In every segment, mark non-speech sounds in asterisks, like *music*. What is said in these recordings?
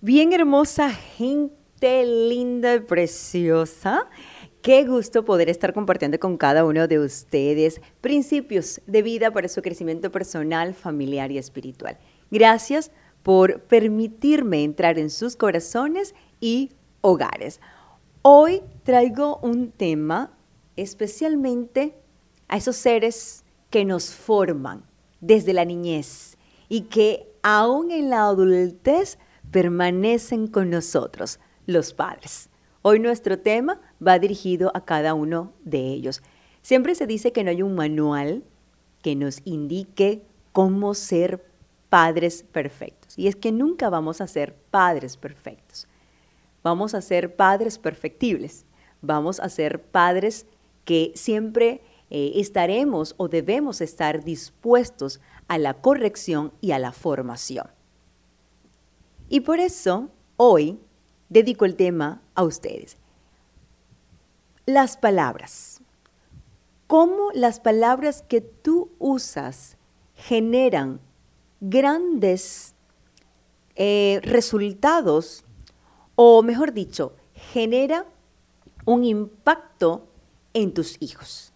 Bien hermosa gente, linda y preciosa. Qué gusto poder estar compartiendo con cada uno de ustedes principios de vida para su crecimiento personal, familiar y espiritual. Gracias por permitirme entrar en sus corazones y hogares. Hoy traigo un tema especialmente a esos seres que nos forman desde la niñez y que aún en la adultez permanecen con nosotros, los padres. Hoy nuestro tema va dirigido a cada uno de ellos. Siempre se dice que no hay un manual que nos indique cómo ser padres perfectos. Y es que nunca vamos a ser padres perfectos. Vamos a ser padres perfectibles. Vamos a ser padres que siempre eh, estaremos o debemos estar dispuestos a la corrección y a la formación. Y por eso hoy dedico el tema a ustedes. Las palabras. ¿Cómo las palabras que tú usas generan grandes eh, resultados o mejor dicho, genera un impacto en tus hijos.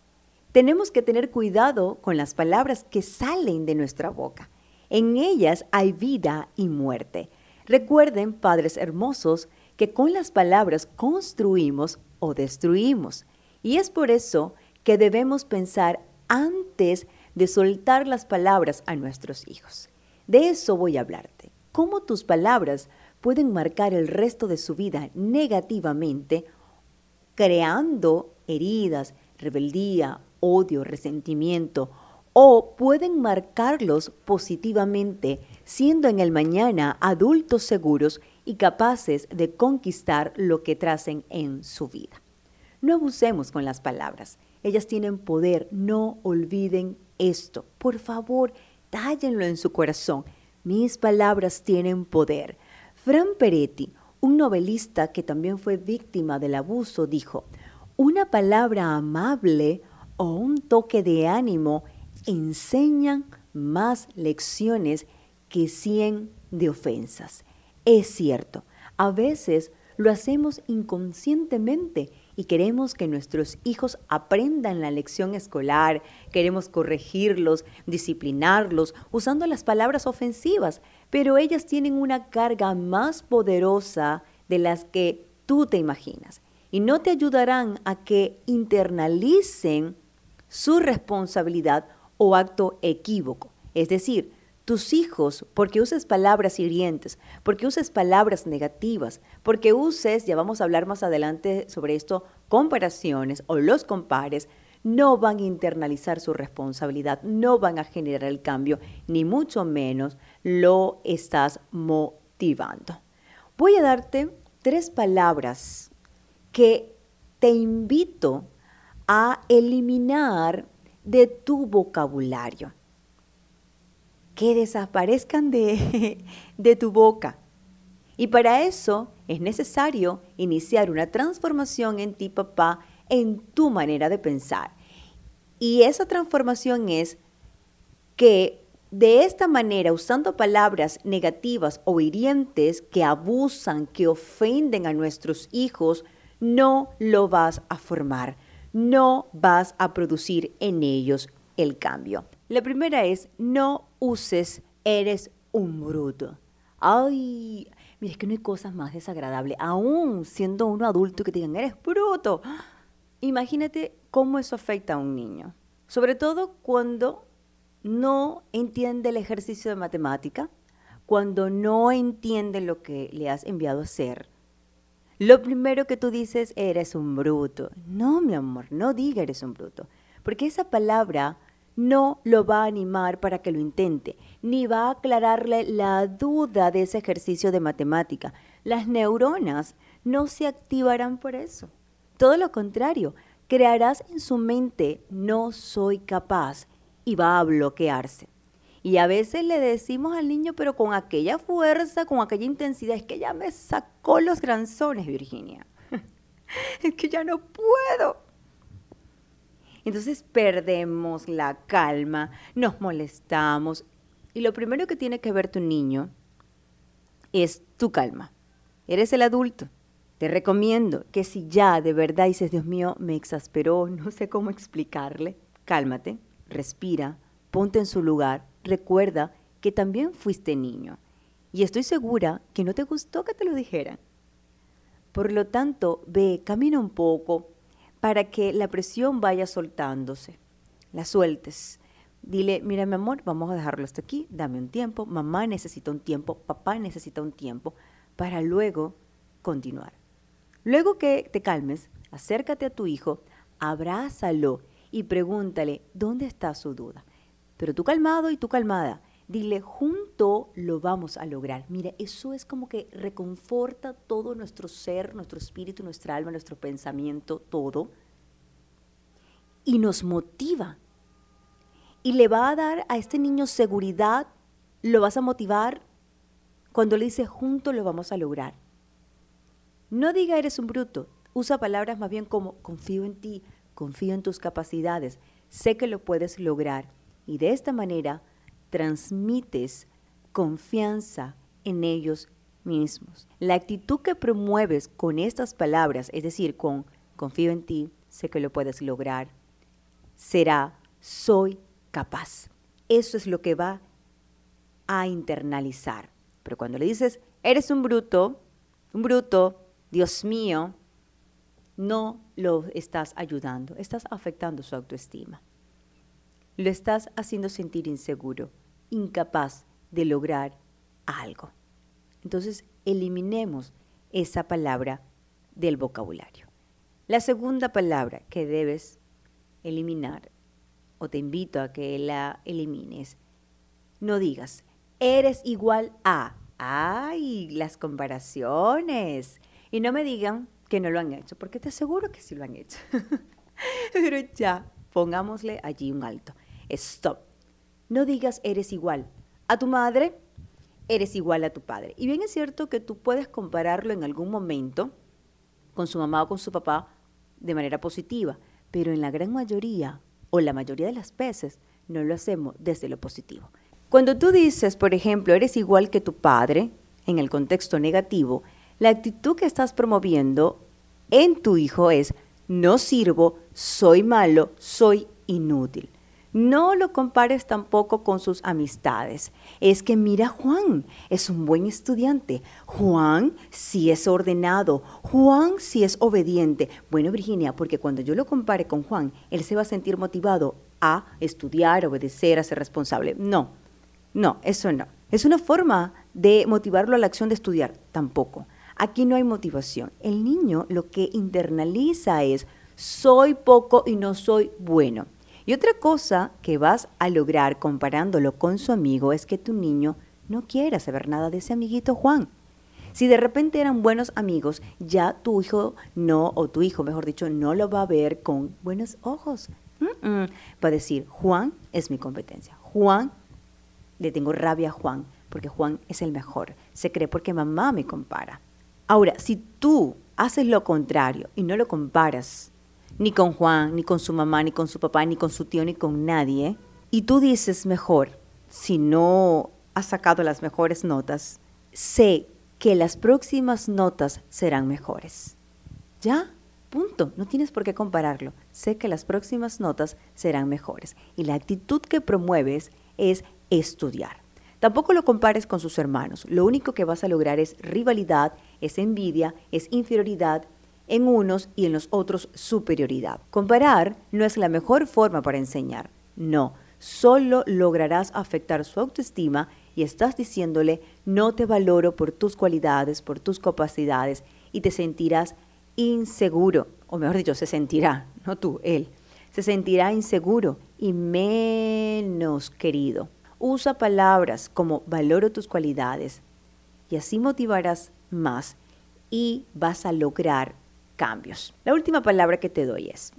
Tenemos que tener cuidado con las palabras que salen de nuestra boca. En ellas hay vida y muerte. Recuerden, padres hermosos, que con las palabras construimos o destruimos. Y es por eso que debemos pensar antes de soltar las palabras a nuestros hijos. De eso voy a hablarte. Cómo tus palabras pueden marcar el resto de su vida negativamente, creando heridas, rebeldía, odio, resentimiento, o pueden marcarlos positivamente, siendo en el mañana adultos seguros y capaces de conquistar lo que tracen en su vida. No abusemos con las palabras, ellas tienen poder, no olviden esto. Por favor, tállenlo en su corazón. Mis palabras tienen poder. Fran Peretti, un novelista que también fue víctima del abuso, dijo, una palabra amable o un toque de ánimo enseñan más lecciones que cien de ofensas. Es cierto, a veces lo hacemos inconscientemente y queremos que nuestros hijos aprendan la lección escolar, queremos corregirlos, disciplinarlos, usando las palabras ofensivas, pero ellas tienen una carga más poderosa de las que tú te imaginas y no te ayudarán a que internalicen su responsabilidad o acto equívoco. Es decir, tus hijos, porque uses palabras hirientes, porque uses palabras negativas, porque uses, ya vamos a hablar más adelante sobre esto, comparaciones o los compares, no van a internalizar su responsabilidad, no van a generar el cambio, ni mucho menos lo estás motivando. Voy a darte tres palabras que te invito a eliminar de tu vocabulario que desaparezcan de, *laughs* de tu boca. Y para eso es necesario iniciar una transformación en ti, papá, en tu manera de pensar. Y esa transformación es que de esta manera, usando palabras negativas o hirientes que abusan, que ofenden a nuestros hijos, no lo vas a formar, no vas a producir en ellos el cambio. La primera es, no uses, eres un bruto. Ay, mira, es que no hay cosas más desagradables, aún siendo uno adulto que te digan, eres bruto. Imagínate cómo eso afecta a un niño, sobre todo cuando no entiende el ejercicio de matemática, cuando no entiende lo que le has enviado a hacer. Lo primero que tú dices, eres un bruto. No, mi amor, no diga eres un bruto, porque esa palabra no lo va a animar para que lo intente, ni va a aclararle la duda de ese ejercicio de matemática. Las neuronas no se activarán por eso. Todo lo contrario, crearás en su mente no soy capaz y va a bloquearse. Y a veces le decimos al niño, pero con aquella fuerza, con aquella intensidad, es que ya me sacó los granzones, Virginia. *laughs* es que ya no puedo. Entonces perdemos la calma, nos molestamos. Y lo primero que tiene que ver tu niño es tu calma. Eres el adulto. Te recomiendo que si ya de verdad dices, Dios mío, me exasperó, *laughs* no sé cómo explicarle, cálmate, respira, ponte en su lugar, recuerda que también fuiste niño. Y estoy segura que no te gustó que te lo dijeran. Por lo tanto, ve, camina un poco para que la presión vaya soltándose, la sueltes. Dile, mira mi amor, vamos a dejarlo hasta aquí, dame un tiempo, mamá necesita un tiempo, papá necesita un tiempo, para luego continuar. Luego que te calmes, acércate a tu hijo, abrázalo y pregúntale dónde está su duda. Pero tú calmado y tú calmada, dile, junto lo vamos a lograr. Mira, eso es como que reconforta todo nuestro ser, nuestro espíritu, nuestra alma, nuestro pensamiento, todo. Y nos motiva. Y le va a dar a este niño seguridad, lo vas a motivar cuando le dice, junto lo vamos a lograr. No diga eres un bruto, usa palabras más bien como confío en ti, confío en tus capacidades, sé que lo puedes lograr. Y de esta manera transmites confianza en ellos mismos. La actitud que promueves con estas palabras, es decir, con confío en ti, sé que lo puedes lograr, será soy capaz. Eso es lo que va a internalizar. Pero cuando le dices, eres un bruto, un bruto, Dios mío, no lo estás ayudando, estás afectando su autoestima. Lo estás haciendo sentir inseguro, incapaz de lograr algo. Entonces, eliminemos esa palabra del vocabulario. La segunda palabra que debes eliminar, o te invito a que la elimines, no digas, eres igual a. ¡Ay! Las comparaciones. Y no me digan que no lo han hecho, porque te aseguro que sí lo han hecho. *laughs* Pero ya, pongámosle allí un alto. Stop. No digas eres igual a tu madre, eres igual a tu padre. Y bien es cierto que tú puedes compararlo en algún momento con su mamá o con su papá de manera positiva, pero en la gran mayoría o la mayoría de las veces no lo hacemos desde lo positivo. Cuando tú dices, por ejemplo, eres igual que tu padre, en el contexto negativo, la actitud que estás promoviendo en tu hijo es, no sirvo, soy malo, soy inútil. No lo compares tampoco con sus amistades. Es que mira Juan, es un buen estudiante. Juan sí es ordenado. Juan sí es obediente. Bueno, Virginia, porque cuando yo lo compare con Juan, él se va a sentir motivado a estudiar, obedecer, a ser responsable. No, no, eso no. Es una forma de motivarlo a la acción de estudiar. Tampoco. Aquí no hay motivación. El niño lo que internaliza es, soy poco y no soy bueno. Y otra cosa que vas a lograr comparándolo con su amigo es que tu niño no quiera saber nada de ese amiguito Juan. Si de repente eran buenos amigos, ya tu hijo no, o tu hijo, mejor dicho, no lo va a ver con buenos ojos. Va a decir, Juan es mi competencia. Juan, le tengo rabia a Juan, porque Juan es el mejor. Se cree porque mamá me compara. Ahora, si tú haces lo contrario y no lo comparas ni con Juan, ni con su mamá, ni con su papá, ni con su tío, ni con nadie, y tú dices mejor, si no has sacado las mejores notas, sé que las próximas notas serán mejores. ¿Ya? Punto. No tienes por qué compararlo. Sé que las próximas notas serán mejores. Y la actitud que promueves es estudiar. Tampoco lo compares con sus hermanos. Lo único que vas a lograr es rivalidad, es envidia, es inferioridad en unos y en los otros superioridad. Comparar no es la mejor forma para enseñar. No, solo lograrás afectar su autoestima y estás diciéndole no te valoro por tus cualidades, por tus capacidades y te sentirás inseguro, o mejor dicho, se sentirá, no tú, él, se sentirá inseguro y menos querido. Usa palabras como valoro tus cualidades y así motivarás más y vas a lograr cambios. La última palabra que te doy es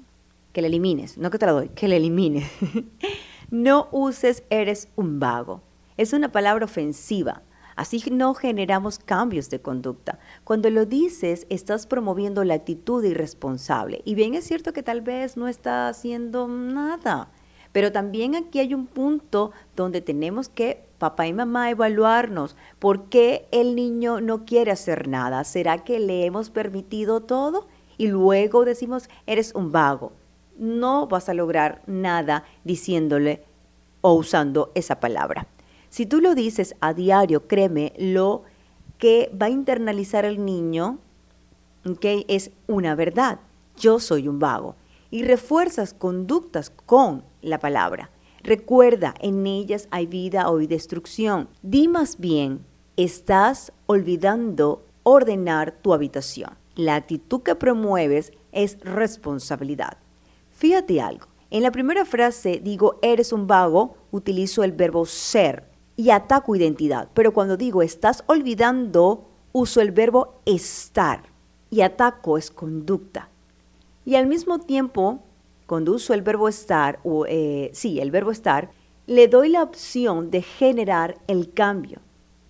que la elimines, no que te la doy, que la elimines. *laughs* no uses eres un vago. Es una palabra ofensiva. Así no generamos cambios de conducta. Cuando lo dices, estás promoviendo la actitud irresponsable. Y bien es cierto que tal vez no está haciendo nada pero también aquí hay un punto donde tenemos que papá y mamá, evaluarnos. ¿Por qué el niño no quiere hacer nada? ¿Será que le hemos permitido todo? Y luego decimos, eres un vago. No vas a lograr nada diciéndole o usando esa palabra. Si tú lo dices a diario, créeme, lo que va a internalizar el niño ¿okay? es una verdad. Yo soy un vago. Y refuerzas conductas con la palabra. Recuerda, en ellas hay vida o destrucción. Di más bien, estás olvidando ordenar tu habitación. La actitud que promueves es responsabilidad. Fíjate algo. En la primera frase digo, eres un vago, utilizo el verbo ser y ataco identidad. Pero cuando digo, estás olvidando, uso el verbo estar y ataco es conducta. Y al mismo tiempo, cuando uso el verbo estar, o eh, sí, el verbo estar, le doy la opción de generar el cambio.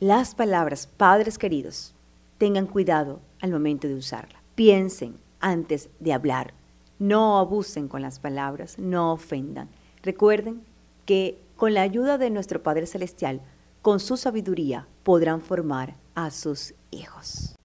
Las palabras, padres queridos, tengan cuidado al momento de usarla. Piensen antes de hablar. No abusen con las palabras, no ofendan. Recuerden que con la ayuda de nuestro Padre Celestial, con su sabiduría podrán formar a sus hijos.